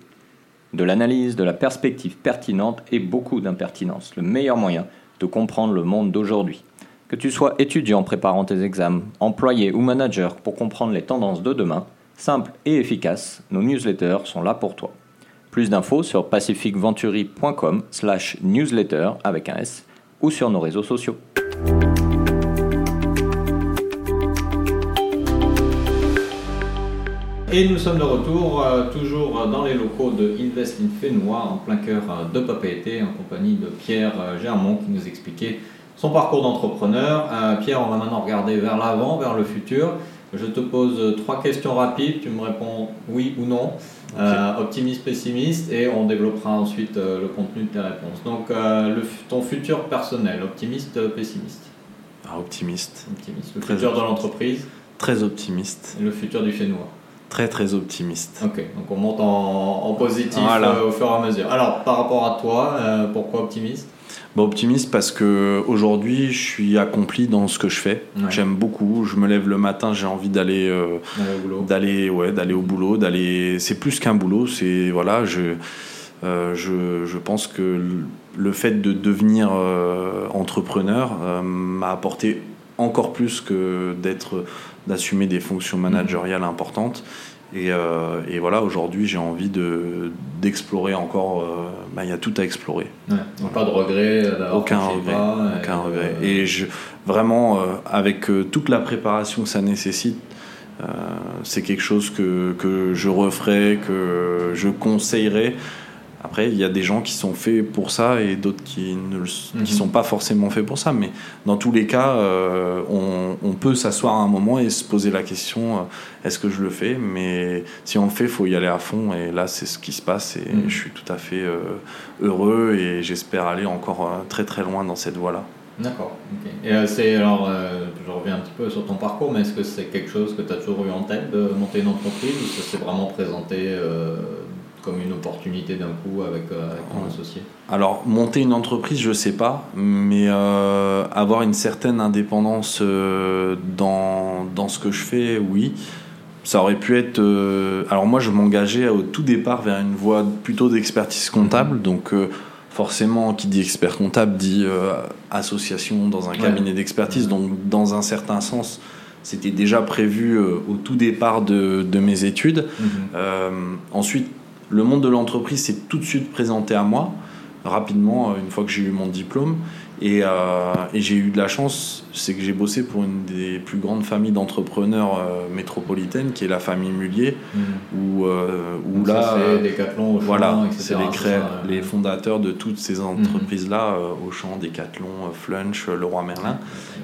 S1: De l'analyse, de la perspective pertinente et beaucoup d'impertinence, le meilleur moyen de comprendre le monde d'aujourd'hui. Que tu sois étudiant préparant tes examens, employé ou manager pour comprendre les tendances de demain, simple et efficace, nos newsletters sont là pour toi. Plus d'infos sur pacificventuri.com slash newsletter avec un S ou sur nos réseaux sociaux. Et nous sommes de retour, euh, toujours dans les locaux de Invest in Fénois, en plein cœur euh, de Papeete, en compagnie de Pierre euh, Germont qui nous expliquait son parcours d'entrepreneur. Pierre, on va maintenant regarder vers l'avant, vers le futur. Je te pose trois questions rapides, tu me réponds oui ou non, optimiste, pessimiste, et on développera ensuite le contenu de tes réponses. Donc, ton futur personnel, optimiste, pessimiste?
S2: Ah, Optimiste.
S1: Optimiste. Le futur de l'entreprise?
S2: Très optimiste.
S1: Et le futur du Fénois
S2: Très très optimiste.
S1: Ok, donc on monte en, positif euh, au fur et à mesure. Alors par rapport à toi, euh, pourquoi optimiste?
S2: Bah, Optimiste parce que aujourd'hui je suis accompli dans ce que je fais. J'aime beaucoup. Je me lève le matin, j'ai envie d'aller euh, d'aller ouais d'aller au boulot, d'aller. C'est plus qu'un boulot. C'est voilà je, je, je pense que le fait de devenir entrepreneur m'a apporté encore plus que d'être d'assumer des fonctions managériales importantes. Et, euh, et voilà, aujourd'hui, j'ai envie de, d'explorer encore. Euh, bah, il y a tout à explorer.
S1: pas de regret
S2: Aucun regret. aucun regret. Et je, vraiment, euh, avec toute la préparation que ça nécessite, c'est quelque chose que, que je referai, que je conseillerais après, il y a des gens qui sont faits pour ça et d'autres qui ne mhm. sont pas forcément faits pour ça. Mais dans tous les cas, euh, on, peut s'asseoir à un moment et se poser la question euh, est-ce que je le fais? Mais si on le fait, il faut y aller à fond. Et là, c'est ce qui se passe. Et mhm. je suis tout à fait euh, heureux et j'espère aller encore très très loin dans cette voie-là.
S1: D'accord. Et c'est alors, je reviens un petit peu sur ton parcours, mais est-ce que c'est quelque chose que tu as toujours eu en tête de monter une entreprise ou ça s'est vraiment présenté comme une opportunité d'un coup avec, euh, avec associé
S2: Alors, monter une entreprise, je ne sais pas, mais euh, avoir une certaine indépendance euh, dans, dans, ce que je fais, oui. Ça aurait pu être. alors, moi, je m'engageais au tout départ vers une voie plutôt d'expertise comptable, donc forcément, qui dit expert comptable dit association dans un cabinet d'expertise. Donc, dans un certain sens, c'était déjà prévu au tout départ de, de mes études. Mhm. ensuite, le monde de l'entreprise s'est tout de suite présenté à moi, rapidement, euh, une fois que j'ai eu mon diplôme. Euh, et, j'ai eu de la chance, c'est que j'ai bossé pour une des plus grandes familles d'entrepreneurs euh, métropolitaines, qui est la famille Mullier, mmh. où, où là,
S1: Decathlon,
S2: voilà, c'est les, les, fondateurs de toutes ces entreprises-là, mmh. Auchan, Decathlon, Flunch, Leroy Merlin.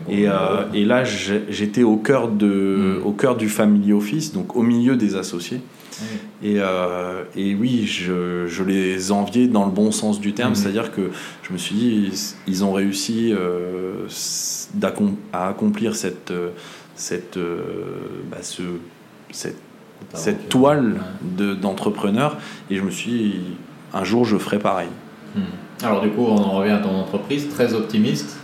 S2: Et, et là, j'étais au cœur de, mmh. au cœur du family office, donc au milieu des associés. Et, euh, et, oui, je, je, les enviais dans le bon sens du terme, mhm. c'est-à-dire que je me suis dit, ils ont réussi euh, à accomplir cette, cette, euh, bah, ce, cette, cette toile d'entrepreneur, et je me suis dit, un jour, je ferai pareil.
S1: Mhm. Alors du coup, on en revient à ton entreprise, très optimiste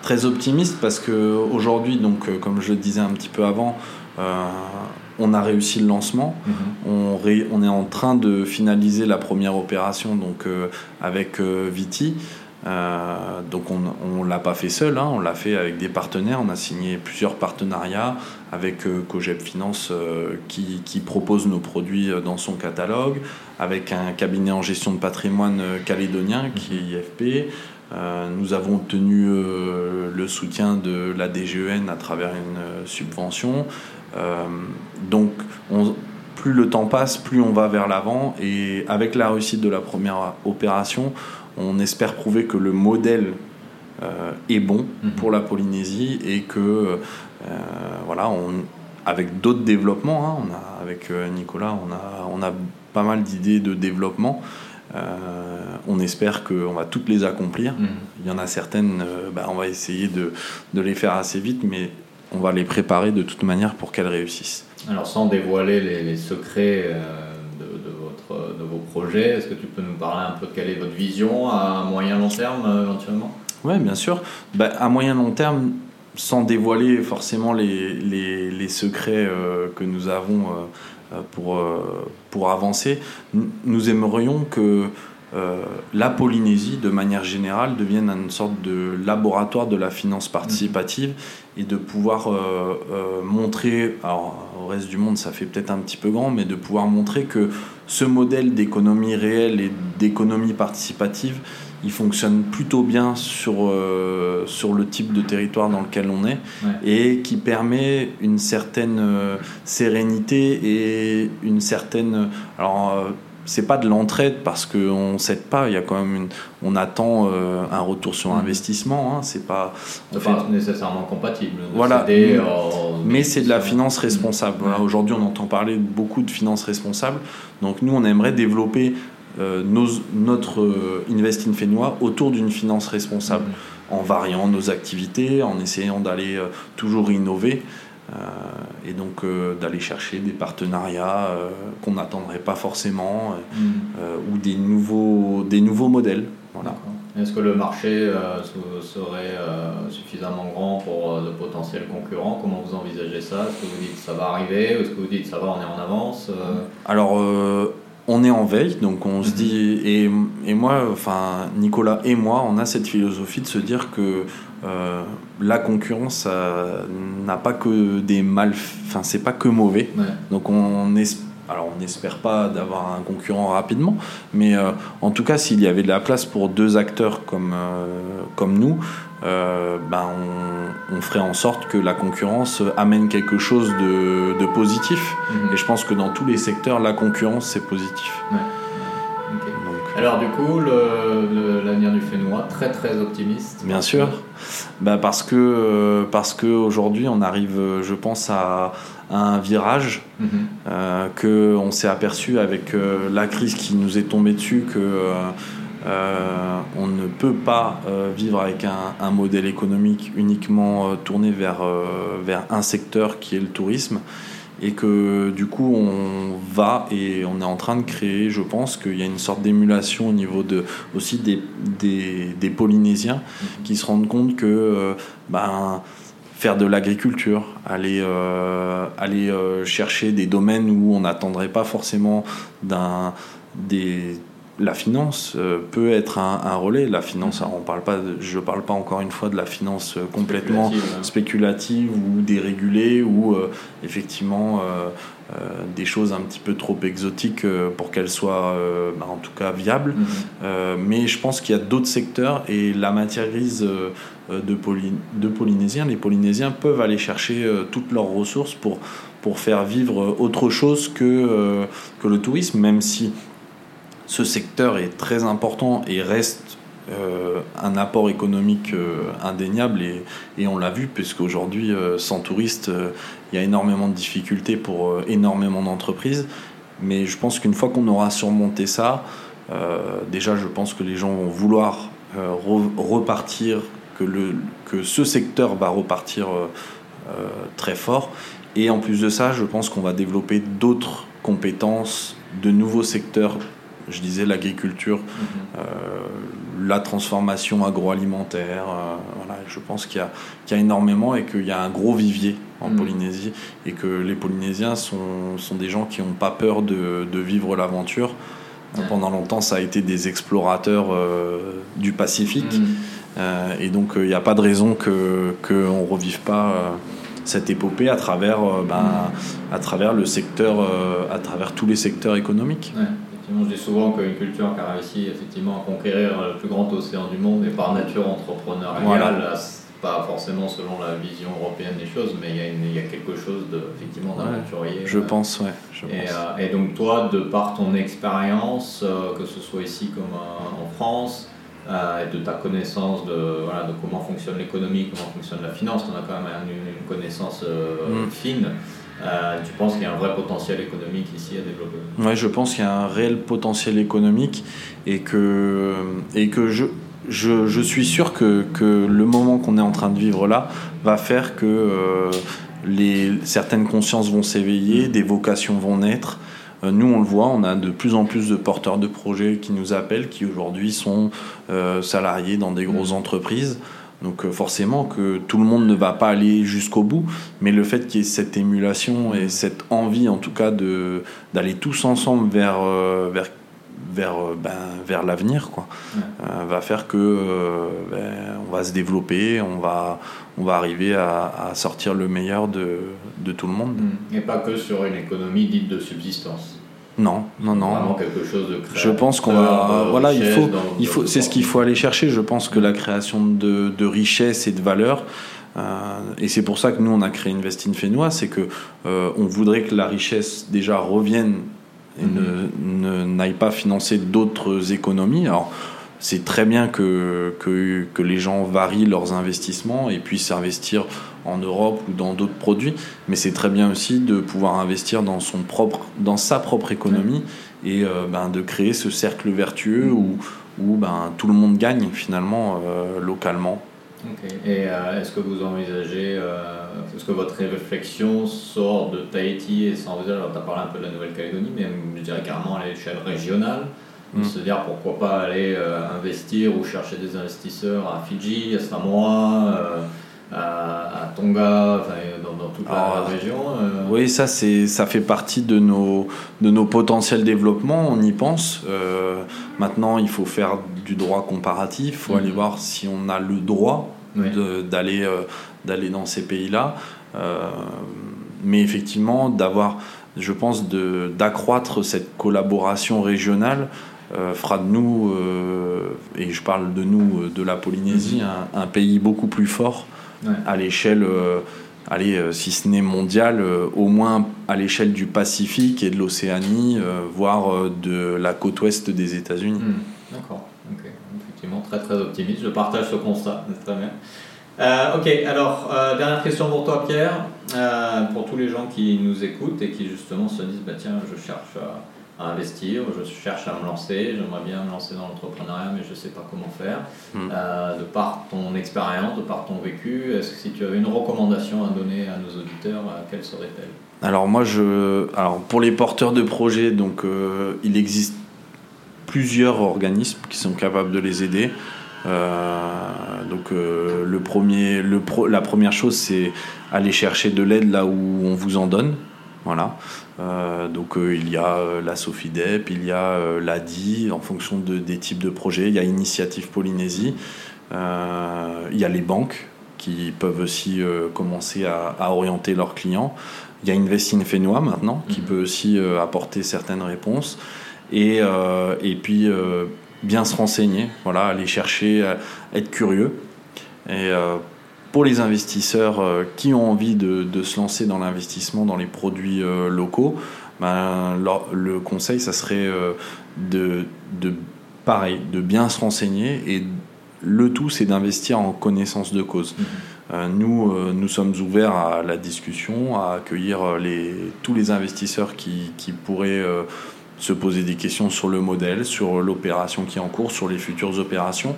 S2: Très optimiste parce que aujourd'hui, donc comme je le disais un petit peu avant, on a réussi le lancement. Mhm. on, on, est en train de finaliser la première opération donc, euh, avec euh, Viti. Euh, donc on ne l'a pas fait seul, hein. on l'a fait avec des partenaires. On a signé plusieurs partenariats avec Cogep Finance qui, qui, propose nos produits dans son catalogue, avec un cabinet en gestion de patrimoine calédonien qui est IFP. nous avons obtenu le soutien de la DGEN à travers une subvention. Euh, donc, plus le temps passe, plus on va vers l'avant. Et avec la réussite de la première opération, on espère prouver que le modèle est bon mhm. pour la Polynésie et que voilà, on, avec d'autres développements, hein, on a, avec Nicolas, on a, on a pas mal d'idées de développement. on espère qu'on va toutes les accomplir. Mhm. Il y en a certaines, bah, on va essayer de, de, les faire assez vite, mais on va les préparer de toute manière pour qu'elles réussissent.
S1: Alors sans dévoiler les, secrets euh, de, votre, de, vos projets, est-ce que tu peux nous parler un peu de quelle est votre vision à moyen long terme euh, éventuellement?
S2: Oui, bien sûr. Bah, à moyen long terme, sans dévoiler forcément les, les, les secrets euh, que nous avons pour, pour avancer, nous aimerions que la Polynésie, de manière générale, devienne une sorte de laboratoire de la finance participative et de pouvoir euh, euh, montrer, alors au reste du monde ça fait peut-être un petit peu grand, mais de pouvoir montrer que ce modèle d'économie réelle et d'économie participative, il fonctionne plutôt bien sur, euh, sur le type de territoire dans lequel on est et qui permet une certaine sérénité et une certaine... Alors, c'est pas de l'entraide parce qu'on ne cède pas. Il y a quand même une, on attend euh, un retour sur mmh. investissement. Hein, c'est pas,
S1: pas nécessairement compatible.
S2: Voilà. mais c'est de la finance responsable. Aujourd'hui, on entend parler beaucoup de finance responsable. Donc nous, on aimerait développer euh, nos, notre euh, Invest in Fénois autour d'une finance responsable, mmh. en variant nos activités, en essayant d'aller toujours innover. Euh, et donc euh, d'aller chercher des partenariats euh, qu'on n'attendrait pas forcément mm. ou des nouveaux, des nouveaux modèles. Voilà.
S1: Est-ce que le marché serait suffisamment grand pour de potentiels concurrents? Comment vous envisagez ça? Est-ce que vous dites ça va arriver? Est-ce que vous dites ça va, on est en avance
S2: Alors, on est en veille, donc on se mm-hmm. dit, et, et, moi, enfin Nicolas et moi, on a cette philosophie de se dire que euh, la concurrence n'a pas que des mal, enfin c'est pas que mauvais. Donc on alors on n'espère pas d'avoir un concurrent rapidement, mais euh, en tout cas s'il y avait de la place pour deux acteurs comme euh, comme nous, ben on, ferait en sorte que la concurrence amène quelque chose de, positif. Mhm. Et je pense que dans tous les secteurs, la concurrence c'est positif.
S1: Alors du coup, l'avenir du Fénois, très très optimiste.
S2: Bien sûr, bah, parce que euh, parce que aujourd'hui on arrive, je pense à, un virage mm que on s'est aperçu avec euh, la crise qui nous est tombée dessus que on ne peut pas vivre avec un, un, modèle économique uniquement tourné vers vers un secteur qui est le tourisme et que du coup on va et on est en train de créer, je pense qu'il y a une sorte d'émulation au niveau de, aussi des, des, des Polynésiens mhm. qui se rendent compte que euh, ben, faire de l'agriculture, aller, euh, aller euh, chercher des domaines où on n'attendrait pas forcément d'un des la finance euh, peut être un, relais. La finance, on parle pas, je ne parle pas encore une fois de la finance euh, complètement hein. spéculative, ou dérégulée ou euh, effectivement des choses un petit peu trop exotiques pour qu'elles soient bah, en tout cas viables. Mhm. mais je pense qu'il y a d'autres secteurs et la matière grise de, de Polynésiens, les Polynésiens peuvent aller chercher toutes leurs ressources pour, pour faire vivre autre chose que, que le tourisme, même si ce secteur est très important et reste euh, un apport économique euh, indéniable et, on l'a vu puisqu'aujourd'hui euh, sans touristes il y a énormément de difficultés pour énormément d'entreprises. Mais je pense qu'une fois qu'on aura surmonté ça déjà je pense que les gens vont vouloir repartir que, que ce secteur va repartir très fort. Et en plus de ça je pense qu'on va développer d'autres compétences de nouveaux secteurs je disais l'agriculture, mhm. euh, la transformation agroalimentaire. Euh, voilà, je pense qu'il y, a énormément et qu'il y a un gros vivier en mhm. Polynésie et que les Polynésiens sont, sont des gens qui n'ont pas peur de, de vivre l'aventure. Pendant longtemps, ça a été des explorateurs euh, du Pacifique. Mhm. et donc, il n'y a pas de raison qu'on ne revive pas cette épopée à travers, ben, à travers le secteur, à travers tous les secteurs économiques.
S1: Je dis souvent qu'une culture qui a réussi effectivement à conquérir le plus grand océan du monde est par nature entrepreneuriale, voilà. pas forcément selon la vision européenne des choses, mais il y a, quelque chose de, effectivement
S2: je pense, ouais.
S1: et, euh, et, donc toi, de par ton expérience, euh, que ce soit ici comme euh, en France, euh, et de ta connaissance de, voilà, de comment fonctionne l'économie, comment fonctionne la finance, tu en as quand même une, une connaissance euh,
S2: Mm.
S1: fine. Euh, tu penses qu'il y a un vrai potentiel économique ici à développer
S2: Ouais, je pense qu'il y a un réel potentiel économique et que, et que je, je, je suis sûr que, que le moment qu'on est en train de vivre là va faire que euh, les, certaines consciences vont s'éveiller, des vocations vont naître. Euh, Nous, on le voit, on a de plus en plus de porteurs de projets qui nous appellent, qui aujourd'hui sont euh, salariés dans des grosses entreprises. Donc euh, forcément que tout le monde ne va pas aller jusqu'au bout, mais le fait qu'il y ait cette émulation et cette envie en tout cas de d'aller tous ensemble vers euh, vers vers euh, ben, vers l'avenir quoi
S1: Ouais.
S2: euh, va faire que euh, ben, on va se développer, on va on va arriver à, à sortir le meilleur de de tout le monde.
S1: Mm. Et pas que sur une économie dite de subsistance.
S2: Non, non, non.
S1: Vraiment quelque chose de créateur.
S2: Je pense qu'on va,
S1: de
S2: voilà, il faut,
S1: dans-
S2: il faut, c'est ce qu'il faut aller chercher. Je pense que la création de, de richesse et de valeur, euh, et c'est pour ça que nous on a créé Invest in Fénois, c'est que euh, on voudrait que la richesse déjà revienne et ne, ne- n'aille pas financer d'autres économies. Alors c'est très bien que, que, que les gens varient leurs investissements et puissent investir en Europe ou dans d'autres produits, mais c'est très bien aussi de pouvoir investir dans, son propre, dans sa propre économie et euh, ben, de créer ce cercle vertueux où, où ben, tout le monde gagne finalement euh, localement.
S1: Et euh, est-ce que vous envisagez, euh, est-ce que votre réflexion sort de Tahiti et s'envisage, alors tu as parlé un peu de la Nouvelle-Calédonie, mais je dirais carrément à l'échelle régionale, de
S2: Mm.
S1: se dire pourquoi pas aller euh, investir ou chercher des investisseurs à Fidji, à Samoa, à, à Tonga, dans, dans toute la
S2: Alors,
S1: région euh,
S2: Oui, ça, ça fait partie de nos, de nos potentiels développements, on y pense. Euh, maintenant, il faut faire du droit comparatif, il faut
S1: Mhm.
S2: aller voir si on a le droit
S1: Oui.
S2: de- d'aller, euh, d'aller dans ces pays-là. Mais effectivement, d'avoir, je pense, d'accroître cette collaboration régionale euh, fera de nous, euh, et je parle de nous, euh, de la Polynésie, un, un pays beaucoup plus fort À l'échelle, euh, allez, euh, si ce n'est mondiale, euh, au moins à l'échelle du Pacifique et de l'Océanie, voire de la côte ouest des États-Unis.
S1: Hmm, D'accord, ok. Effectivement, très très optimiste. Je partage ce constat, c'est très bien. Ok, alors, dernière question pour toi, Pierre. Pour tous les gens qui nous écoutent et qui justement se disent bah, tiens, je cherche à, investir, je cherche à me lancer, j'aimerais bien me lancer dans l'entrepreneuriat, mais je ne sais pas comment faire.
S2: Hmm.
S1: Euh, de par ton expérience, de par ton vécu, est-ce que si tu avais une recommandation à donner à nos auditeurs, euh, quelle serait-elle?
S2: Alors moi, je, alors pour les porteurs de projets, donc euh, il existe plusieurs organismes qui sont capables de les aider. Donc le premier, le pro- la première chose, c'est aller chercher de l'aide là où on vous en donne. Voilà. Euh, donc euh, il y a euh, la Sofidep, il y a euh, l'ADI en fonction de, des types de projets. Il y a Initiative Polynésie. Il y a les banques qui peuvent aussi commencer à, à orienter leurs clients. Il y a Investin Fénois maintenant qui
S1: Mhm.
S2: peut aussi apporter certaines réponses. Et, et puis bien se renseigner, voilà, aller chercher, être curieux. Et pour les investisseurs euh, qui ont envie de, de se lancer dans l'investissement dans les produits euh, locaux, ben, le conseil, ça serait euh, de, de, pareil, de bien se renseigner. Et le tout, c'est d'investir en connaissance de cause. Euh, nous, euh, nous sommes ouverts à la discussion, à accueillir les, tous les investisseurs qui, qui pourraient euh, se poser des questions sur le modèle, sur l'opération qui est en cours, sur les futures opérations.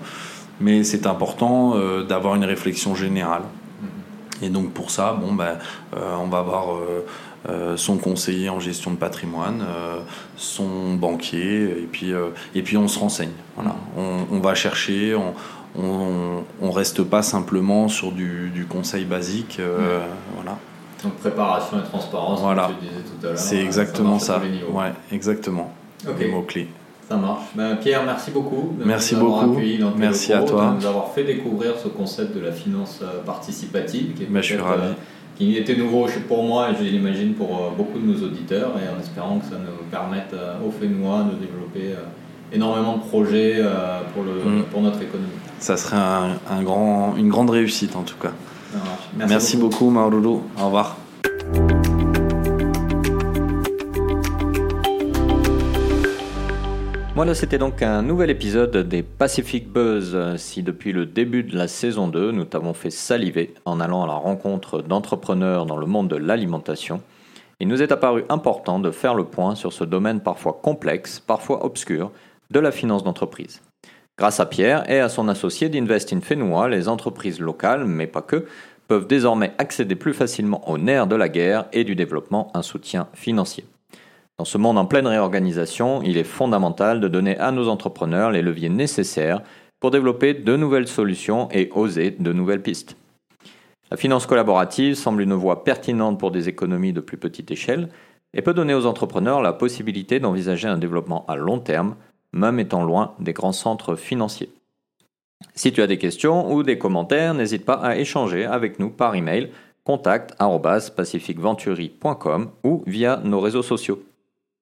S2: Mais c'est important euh, d'avoir une réflexion générale. Et donc pour ça, bon, ben, euh, on va voir euh, son conseiller en gestion de patrimoine, son banquier, et puis, et puis on se renseigne. Voilà. On, on va chercher, on, on, on reste pas simplement sur du, du conseil basique. euh, voilà.
S1: Donc préparation et transparence,
S2: Voilà.
S1: comme tu disais tout à l'heure.
S2: C'est exactement ça.
S1: niveaux.
S2: Ouais, exactement.
S1: Ok.
S2: Les mots-clés.
S1: Ça marche. Ben, Pierre, merci beaucoup. de
S2: Merci
S1: nous
S2: beaucoup.
S1: dans
S2: Merci
S1: locaux,
S2: à toi.
S1: De nous avoir fait découvrir ce concept de la finance euh, participative. Qui, est
S2: Ben, je suis ravi.
S1: euh, qui était nouveau pour moi et je l'imagine pour euh, beaucoup de nos auditeurs. Et en espérant que ça nous permette euh, au Fénois de développer énormément de projets pour, le,
S2: Mm.
S1: pour notre économie.
S2: Ça serait un, un grand, une grande réussite en tout cas. Merci, beaucoup, Maurulu. Au revoir.
S1: Voilà, c'était donc un nouvel épisode des Pacific Buzz. Si depuis le début de la saison 2, nous t'avons fait saliver en allant à la rencontre d'entrepreneurs dans le monde de l'alimentation, il nous est apparu important de faire le point sur ce domaine parfois complexe, parfois obscur, de la finance d'entreprise. Grâce à Pierre et à son associé d'Invest in Fénois, les entreprises locales, mais pas que, peuvent désormais accéder plus facilement au nerf de la guerre et du développement un soutien financier. Dans ce monde en pleine réorganisation, il est fondamental de donner à nos entrepreneurs les leviers nécessaires pour développer de nouvelles solutions et oser de nouvelles pistes. La finance collaborative semble une voie pertinente pour des économies de plus petite échelle et peut donner aux entrepreneurs la possibilité d'envisager un développement à long terme, même étant loin des grands centres financiers. Si tu as des questions ou des commentaires, n'hésite pas à échanger avec nous par email contact@pacificventuri.com ou via nos réseaux sociaux.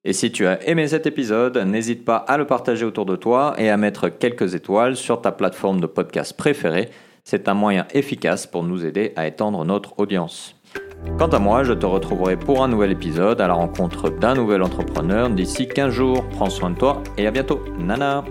S1: Et si tu as aimé cet épisode, n'hésite pas à le partager autour de toi et à mettre quelques étoiles sur ta plateforme de podcast préférée. C'est un moyen efficace pour nous aider à étendre notre audience. Quant à moi, je te retrouverai pour un nouvel épisode à la rencontre d'un nouvel entrepreneur d'ici 15 jours. Prends soin de toi et à bientôt. Nana